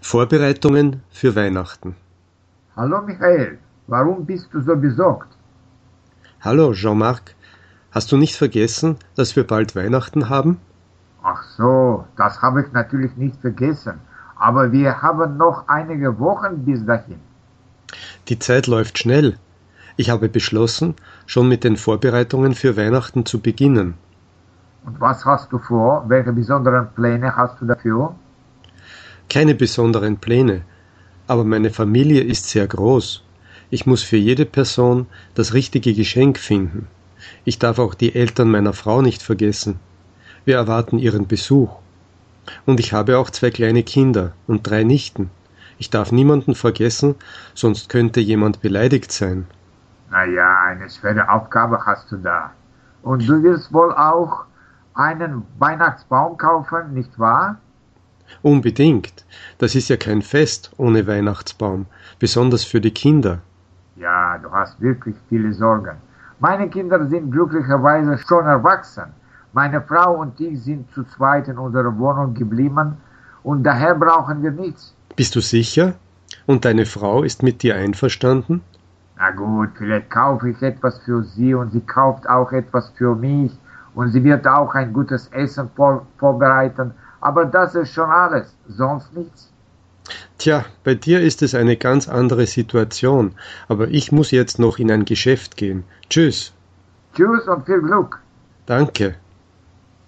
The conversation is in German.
Vorbereitungen für Weihnachten. Hallo Michael, warum bist du so besorgt? Hallo Jean-Marc, hast du nicht vergessen, dass wir bald Weihnachten haben? Ach so, das habe ich natürlich nicht vergessen. Aber wir haben noch einige Wochen bis dahin. Die Zeit läuft schnell. Ich habe beschlossen, schon mit den Vorbereitungen für Weihnachten zu beginnen. Und was hast du vor? Welche besonderen Pläne hast du dafür? Keine besonderen Pläne, aber meine Familie ist sehr groß. Ich muss für jede Person das richtige Geschenk finden. Ich darf auch die Eltern meiner Frau nicht vergessen. Wir erwarten ihren Besuch. Und ich habe auch zwei kleine Kinder und drei Nichten. Ich darf niemanden vergessen, sonst könnte jemand beleidigt sein. Na ja, eine schwere Aufgabe hast du da. Und du wirst wohl auch einen Weihnachtsbaum kaufen, nicht wahr? Unbedingt. Das ist ja kein Fest ohne Weihnachtsbaum, besonders für die Kinder. Ja, du hast wirklich viele Sorgen. Meine Kinder sind glücklicherweise schon erwachsen. Meine Frau und ich sind zu zweit in unserer Wohnung geblieben und daher brauchen wir nichts. Bist du sicher? Und deine Frau ist mit dir einverstanden? Na gut, vielleicht kaufe ich etwas für sie und sie kauft auch etwas für mich und sie wird auch ein gutes Essen vor vorbereiten, aber das ist schon alles, sonst nichts. Tja, bei dir ist es eine ganz andere Situation, aber ich muss jetzt noch in ein Geschäft gehen. Tschüss. Tschüss und viel Glück. Danke.